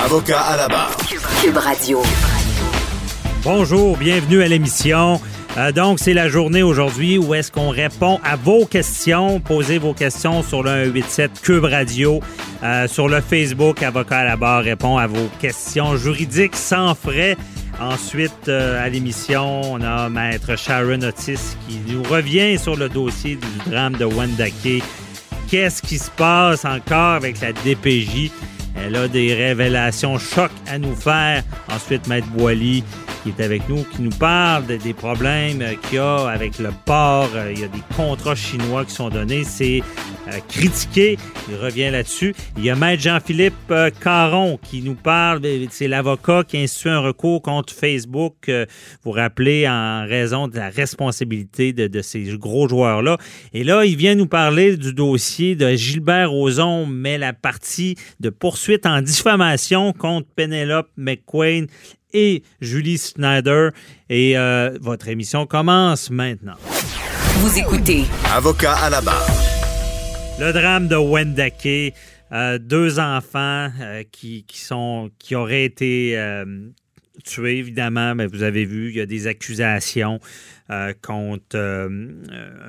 Avocat à la barre. Cube Radio. Bonjour, bienvenue à l'émission. Euh, donc, c'est la journée aujourd'hui où est-ce qu'on répond à vos questions. Posez vos questions sur le 187 Cube Radio. Euh, sur le Facebook, Avocat à la barre répond à vos questions juridiques sans frais. Ensuite, euh, à l'émission, on a Maître Sharon Otis qui nous revient sur le dossier du drame de Wendake. Qu'est-ce qui se passe encore avec la DPJ? Elle a des révélations chocs à nous faire. Ensuite, Maître Boily qui est avec nous, qui nous parle des problèmes qu'il y a avec le port. Il y a des contrats chinois qui sont donnés. C'est euh, critiqué. Il revient là-dessus. Il y a Maître Jean-Philippe euh, Caron qui nous parle. C'est l'avocat qui a institué un recours contre Facebook. Euh, vous rappelez en raison de la responsabilité de, de ces gros joueurs-là. Et là, il vient nous parler du dossier de Gilbert Rozon, mais la partie de poursuite en diffamation contre Penelope McQueen et Julie Snyder. Et euh, votre émission commence maintenant. Vous écoutez. Avocat à la barre. Le drame de Wendake. Euh, deux enfants euh, qui, auraient été euh, tués, évidemment, mais vous avez vu, il y a des accusations euh, contre euh,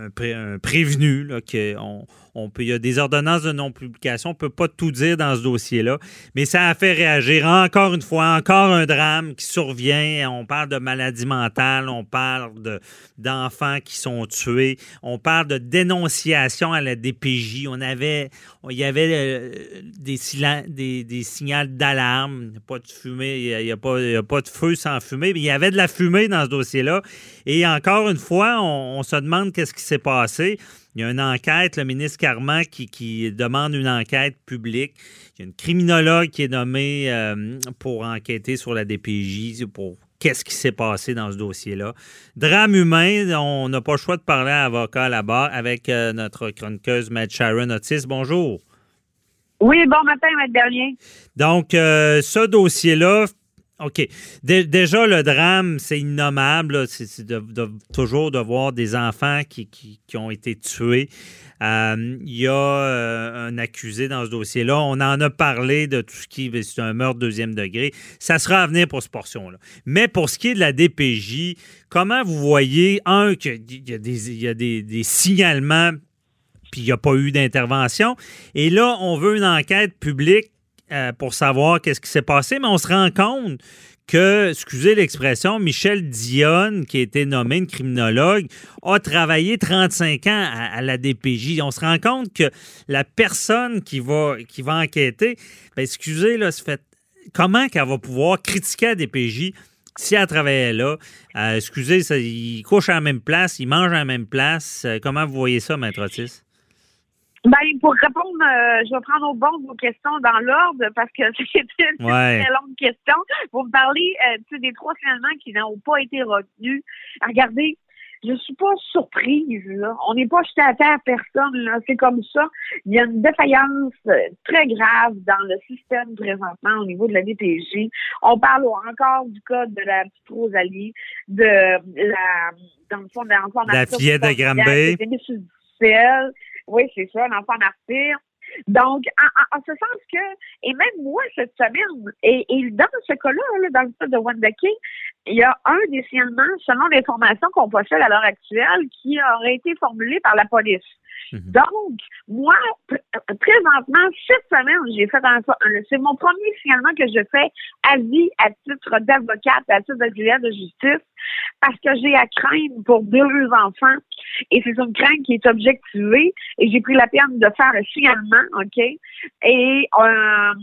un, pré- un prévenu. Là, on, on peut, il y a des ordonnances de non-publication. On ne peut pas tout dire dans ce dossier-là, mais ça a fait réagir. Encore une fois, encore un drame qui survient. On parle de maladie mentale, on parle de, d'enfants qui sont tués, on parle de dénonciation à la DPJ. On avait, il y avait euh, des, silen- des, signaux d'alarme. Il n'y a pas de fumée, il n'y a, a a pas de feu sans fumée, mais il y avait de la fumée dans ce dossier-là. Et encore une fois, on, on se demande qu'est-ce qui s'est passé. Il y a une enquête, le ministre Carman qui, qui demande une enquête publique. Il y a une criminologue qui est nommée euh, pour enquêter sur la DPJ, pour qu'est-ce qui s'est passé dans ce dossier-là. Drame humain, on n'a pas le choix de parler à avocat barre avec euh, notre chroniqueuse, Maître Sharon Otis. Bonjour. Oui, bon matin, Maître Berlien. Donc, euh, ce dossier-là, OK. Dé- déjà, le drame, c'est innommable. C'est toujours de voir des enfants qui, ont été tués. Euh, Il y a euh, un accusé dans ce dossier-là. On en a parlé de tout ce qui c'est un meurtre deuxième degré. Ça sera à venir pour cette portion-là. Mais pour ce qui est de la DPJ, comment vous voyez, un, qu'il y a il y a des signalements puis il n'y a pas eu d'intervention. Et là, on veut une enquête publique euh, pour savoir qu'est-ce qui s'est passé, mais on se rend compte que, excusez l'expression, Michel Dionne, qui a été nommé une criminologue, a travaillé 35 ans à, la DPJ. On se rend compte que la personne qui va, qui va enquêter, ben, excusez, là, comment qu'elle va pouvoir critiquer la DPJ si elle travaillait là? Euh, excusez, ça, ils couchent à la même place, ils mangent à la même place. Euh, comment vous voyez ça, Maître Otis? Ben, pour répondre, euh, je vais prendre au bon vos questions dans l'ordre parce que c'est une Ouais. très longue question. Vous me parlez euh, des trois signalements qui n'ont pas été retenus. Regardez, je suis pas surprise. Là. On n'est pas jeté à terre personne. Là. C'est comme ça. Il y a une défaillance euh, très grave dans le système présentement au niveau de la DPJ. On parle encore du cas de la petite Rosalie, de la dans le fond de La fillette de qui était mise sur le ciel. Oui, c'est ça, l'enfant martyr. Donc, en, en- ce sens que, et même moi, cette semaine, et, et dans ce cas-là, là, dans le cas de Wendake, il y a un des signalements, selon l'information qu'on possède à l'heure actuelle, qui aurait été formulé par la police. Mhm. Donc, moi, pr- présentement, cette semaine, j'ai fait un, un- c'est mon premier signalement que je fais à vie à titre d'avocate, à titre d'auxiliaire de justice, parce que j'ai à craindre pour deux enfants, et c'est une crainte qui est objectivée, et j'ai pris la peine de faire un signalement, OK? Et euh,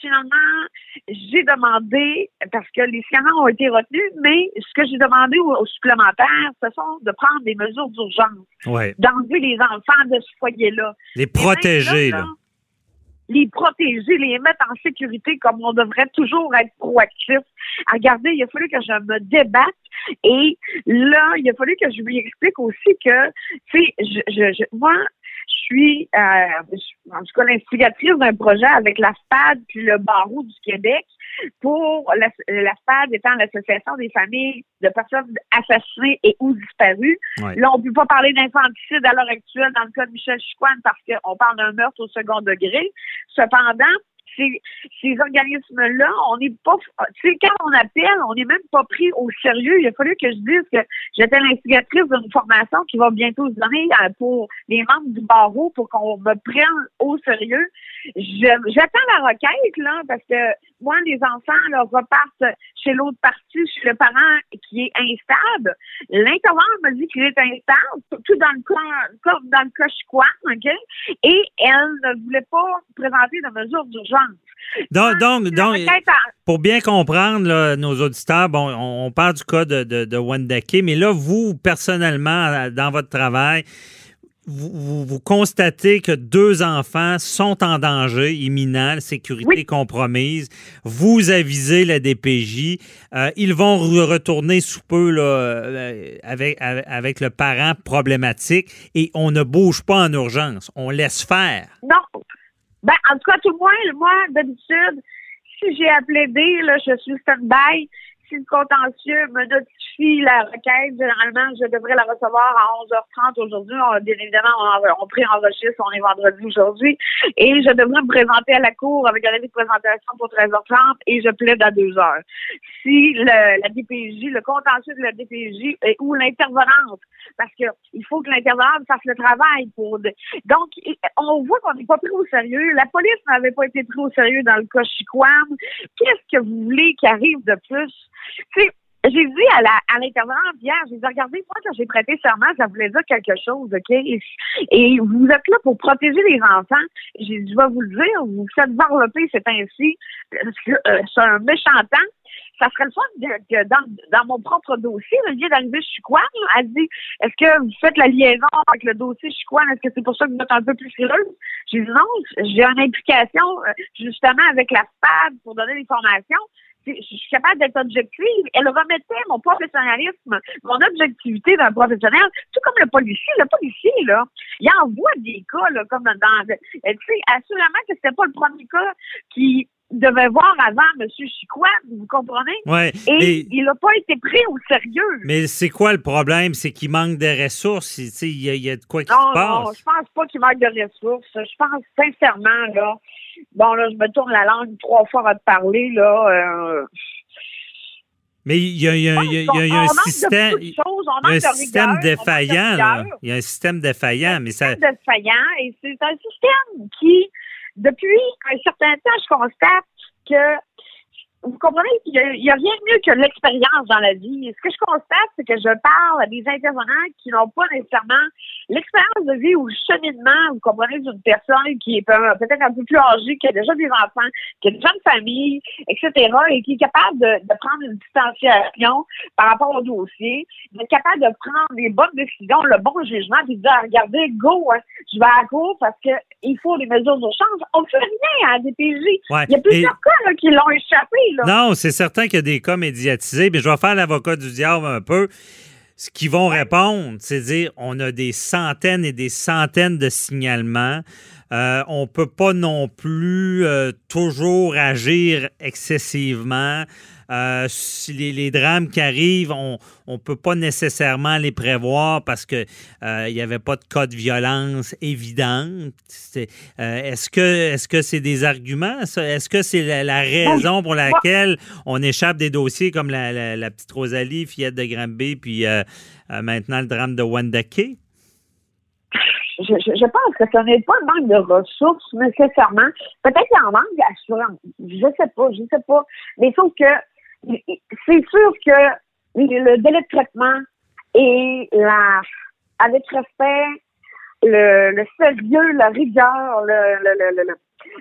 finalement, j'ai demandé, parce que les signalements ont été retenus, mais ce que j'ai demandé aux, aux supplémentaires, ce sont de prendre des mesures d'urgence, Ouais. d'enlever les enfants de ce foyer-là. Les protéger, là, là. là, les protéger, les mettre en sécurité comme on devrait toujours être proactif. Regardez, il a fallu que je me débatte et là, il a fallu que je lui explique aussi que, tu sais, je, je, je, moi, je suis, euh, en tout cas, l'instigatrice d'un projet avec la SPAD puis le barreau du Québec pour la, la SPAD étant l'association des familles de personnes assassinées et ou disparues. Là, on ne peut pas parler d'infanticide à l'heure actuelle dans le cas de Michel Chicoine parce qu'on parle d'un meurtre au second degré. Cependant, ces, organismes-là, on n'est pas, tu sais, quand on appelle, on n'est même pas pris au sérieux. Il a fallu que je dise que j'étais l'instigatrice d'une formation qui va bientôt se donner euh, pour les membres du barreau pour qu'on me prenne au sérieux. J'attends la requête, là, parce que moi, les enfants, là, repartent chez l'autre partie, chez le parent qui est instable. L'intervenant me dit qu'il est instable, tout dans le cas, dans le cas OK? Et elle ne voulait pas présenter de mesures d'urgence. Donc, donc, donc pour bien comprendre nos auditeurs, bon, on, parle du cas de, de, de mais là, vous, personnellement, dans votre travail, vous, constatez que deux enfants sont en danger imminent, sécurité compromise. Vous avisez la DPJ. Euh, ils vont retourner sous peu là, euh, avec, avec le parent problématique et on ne bouge pas en urgence. On laisse faire. Non. Ben, en tout cas, tout le moins, moi, d'habitude, si j'ai appelé D, là, je suis stand-by si le contentieux me notifie la requête, généralement, je devrais la recevoir à 11h30 aujourd'hui. Bien évidemment, on, on pré-enregistre, on est vendredi aujourd'hui. Et je devrais me présenter à la cour avec un avis de présentation pour 13h30 et je plaide à 2h. Si le, la DPJ, le contentieux de la DPJ ou l'intervenante, parce que il faut que l'intervenante fasse le travail pour... Donc, on voit qu'on n'est pas pris au sérieux. La police n'avait pas été pris au sérieux dans le cas Chiquam. Qu'est-ce que vous voulez qui arrive de plus? J'ai dit à la à l'intervenante hier, j'ai dit regardez, moi quand j'ai prêté serment, ça voulait dire quelque chose, OK? Et, vous êtes là pour protéger les enfants. J'ai dit, je vais vous le dire, vous faites varloper, c'est ainsi. Euh, c'est un méchant temps. Ça serait le fun que dans, dans mon propre dossier, le lien d'arrivée Chicoine, elle dit Est-ce que vous faites la liaison avec le dossier Chicoine? Est-ce que c'est pour ça que vous êtes un peu plus frileuse? J'ai dit non, j'ai une implication euh, justement avec la SPAD pour donner des formations je suis capable d'être objective. Elle remettait mon professionnalisme, mon objectivité d'un professionnel, tout comme le policier. Le policier, là, il envoie des cas, là, comme dans... Tu sais, assurément que c'était pas le premier cas qui devait voir avant M. Chicoine, vous comprenez? Ouais, et, il n'a pas été pris au sérieux. Mais c'est quoi le problème? C'est qu'il manque de ressources. Il y, a, il y a de quoi qui se passe? Non, je pense pas qu'il manque de ressources. Je pense sincèrement, là, Bon, là, je me tourne la langue trois fois à te parler, là. Euh, mais il y a, un système, un système défaillant. Là. Il y a un système défaillant, mais ça. Un système défaillant, et c'est un système qui, depuis un certain temps, je constate que vous comprenez, il n'y a, rien de mieux que l'expérience dans la vie. Ce que je constate, c'est que je parle à des intervenants qui n'ont pas nécessairement l'expérience de vie ou le cheminement, vous comprenez, d'une personne qui est peut-être un peu plus âgée, qui a déjà des enfants, qui a déjà une famille, etc., et qui est capable de, prendre une distanciation par rapport au dossier, d'être capable de prendre les bonnes décisions, le bon jugement, puis de dire, regardez, go, hein, je vais à court parce qu'il faut des mesures d'urgence. On ne fait rien à la DPJ. Il y a plusieurs cas qui l'ont échappé. Non, c'est certain qu'il y a des cas médiatisés, mais je vais faire l'avocat du diable un peu. Ce qu'ils vont répondre, c'est dire on a des centaines et des centaines de signalements. Euh, on ne peut pas non plus euh, toujours agir excessivement. Euh, les, drames qui arrivent, on ne peut pas nécessairement les prévoir parce qu'il n'y avait pas de cas de violence évidente. Est-ce que est-ce que c'est des arguments? Est-ce que c'est la, raison pour laquelle on échappe des dossiers comme la, petite Rosalie, fillette de Granby, puis maintenant le drame de Wendake? Je, je, pense que ce n'est pas un manque de ressources nécessairement. Peut-être qu'il y en manque d'assurance. Je sais pas, je sais pas. Mais sauf que c'est sûr que le délai de traitement et la, avec respect, le, le sérieux, la rigueur, le,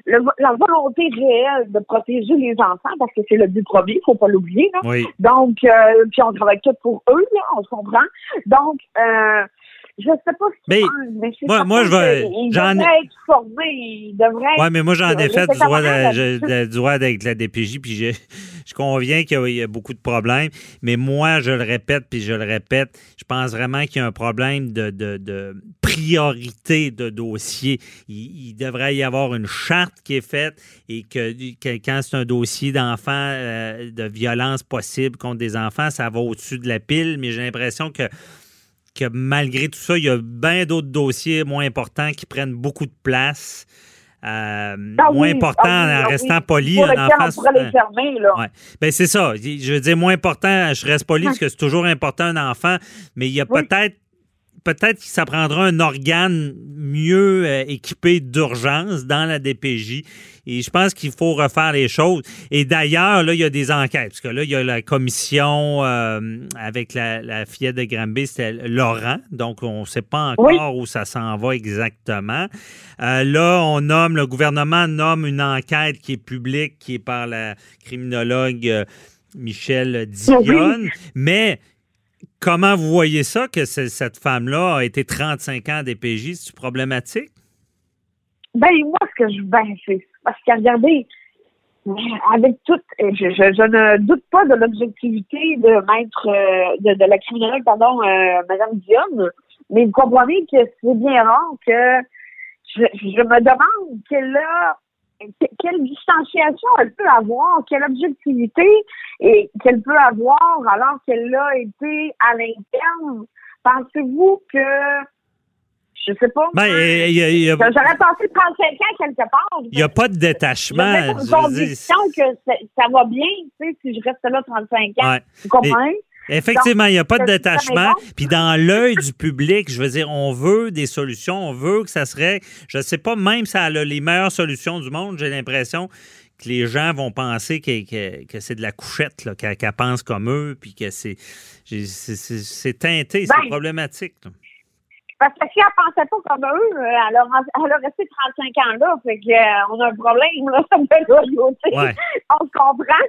le, la volonté réelle de protéger les enfants, parce que c'est le but premier, il faut pas l'oublier. Oui. Donc, euh, puis on travaille tout pour eux, là, on se comprend. Donc, euh, je sais pas ce Mais, pensent, mais c'est moi- moi, je vais- j'en être formés, ils devraient Oui, mais moi, j'en ai fait du droit, de- du droit avec la DPJ, puis je, je conviens qu'il y a- il y a beaucoup de problèmes. Mais moi, je le répète, puis je le répète, je pense vraiment qu'il y a un problème de, de- de priorité de dossier. Il, il devrait y avoir une charte qui est faite et que, que quand c'est un dossier d'enfants, euh, de violence possible contre des enfants, ça va au-dessus de la pile. Mais j'ai l'impression que que malgré tout ça, il y a bien d'autres dossiers moins importants qui prennent beaucoup de place. euh, Ah moins important ah oui, en ah restant oui. poli. Pour lequel enfant, on pourrait c'est- les fermer, là. Ouais. Ben c'est ça. Je veux dire, moins important, je reste poli parce que c'est toujours important un enfant, mais il y a peut-être peut-être que ça prendra un organe mieux euh, équipé d'urgence dans la DPJ. Et je pense qu'il faut refaire les choses. Et d'ailleurs, là, il y a des enquêtes. Parce que là, il y a la commission euh, avec la, la fillette de Granby, c'était Laurent. Donc, on ne sait pas encore où ça s'en va exactement. Euh, là, on nomme, le gouvernement nomme une enquête qui est publique, qui est par la criminologue Michel Dionne. Mais comment vous voyez ça, que ce- cette femme-là a été 35 ans à DPJ? C'est problématique? Ben, moi, ce que je. Ben, c'est. Parce que, regardez, avec tout. Je, je, ne doute pas de l'objectivité de maître. euh, de, la criminologue, pardon, euh, Mme Dionne, mais vous comprenez que c'est bien rare que. Je me demande quelle a. que- Quelle distanciation elle peut avoir, quelle objectivité et qu'elle peut avoir alors qu'elle a été à l'interne. Pensez-vous que je sais pas. Ben, moi, il y a- il y a- J'aurais passé 35 ans quelque part. il n'y a pas de détachement. Dire, conviction que ça, ça va bien, tu sais, si je reste là 35 ans. Ouais. Vous comprenez? Effectivement, il n'y a pas de détachement. Puis dans l'œil du public, je veux dire, on veut des solutions, on veut que ça serait, je ne sais pas, même si ça a les meilleures solutions du monde, j'ai l'impression que les gens vont penser que, que- que c'est de la couchette, là, qu'elle pense comme eux, puis que c'est teinté, c'est Ben, problématique. là. Parce que si elle pensait pas comme eux, euh, elle aurait, elle aurait resté 35 ans là. Fait que, euh, on a un problème, là, de loyauté. Ouais. On se comprend.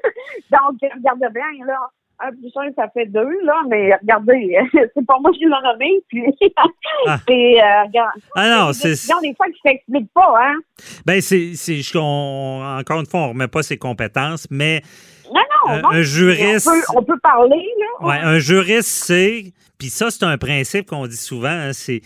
Donc, regardez bien, là. Un plus un, ça fait deux, là, mais regardez, c'est pas moi qui l'ai nommé, puis Ah. c'est, euh, regarde, Ah non, des c'est. des fois, qui s'expliquent pas, hein. Ben, c'est. c'est- Encore une fois, on ne remet pas ses compétences, mais Non, non, non. un juriste- On peut, on peut parler, là. Ouais, un juriste sait, puis ça, c'est un principe qu'on dit souvent, hein, c'est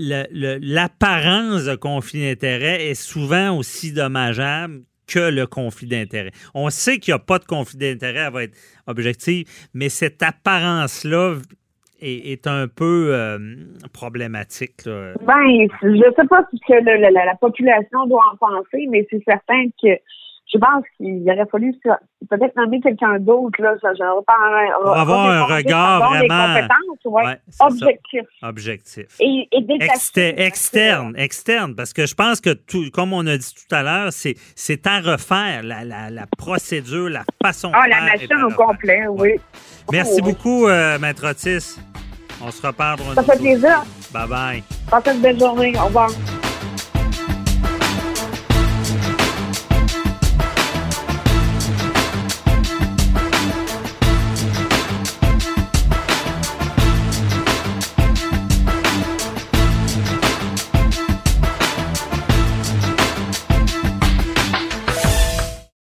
l'apparence de conflit d'intérêt est souvent aussi dommageable que le conflit d'intérêt. On sait qu'il n'y a pas de conflit d'intérêt, elle va être objective, mais cette apparence-là est, un peu euh, problématique. là. Ben, je sais pas ce que la population doit en penser, mais c'est certain que je pense qu'il aurait fallu peut-être nommer quelqu'un d'autre, là. Ça, pas Pour avoir un regard des vraiment- compétences, ouais, Ouais, c'est ça. objectif. Objectif. Et, et détaché. Externe, externe, parce que je pense que, tout, comme on a dit tout à l'heure, c'est, c'est à refaire la, la- la procédure, la façon Ah, de la machine au complet, oui. Merci Oh, oui. beaucoup, euh, Maître Otis. On se une Ça fait plaisir. Bye bye. Passez une belle journée. Au revoir.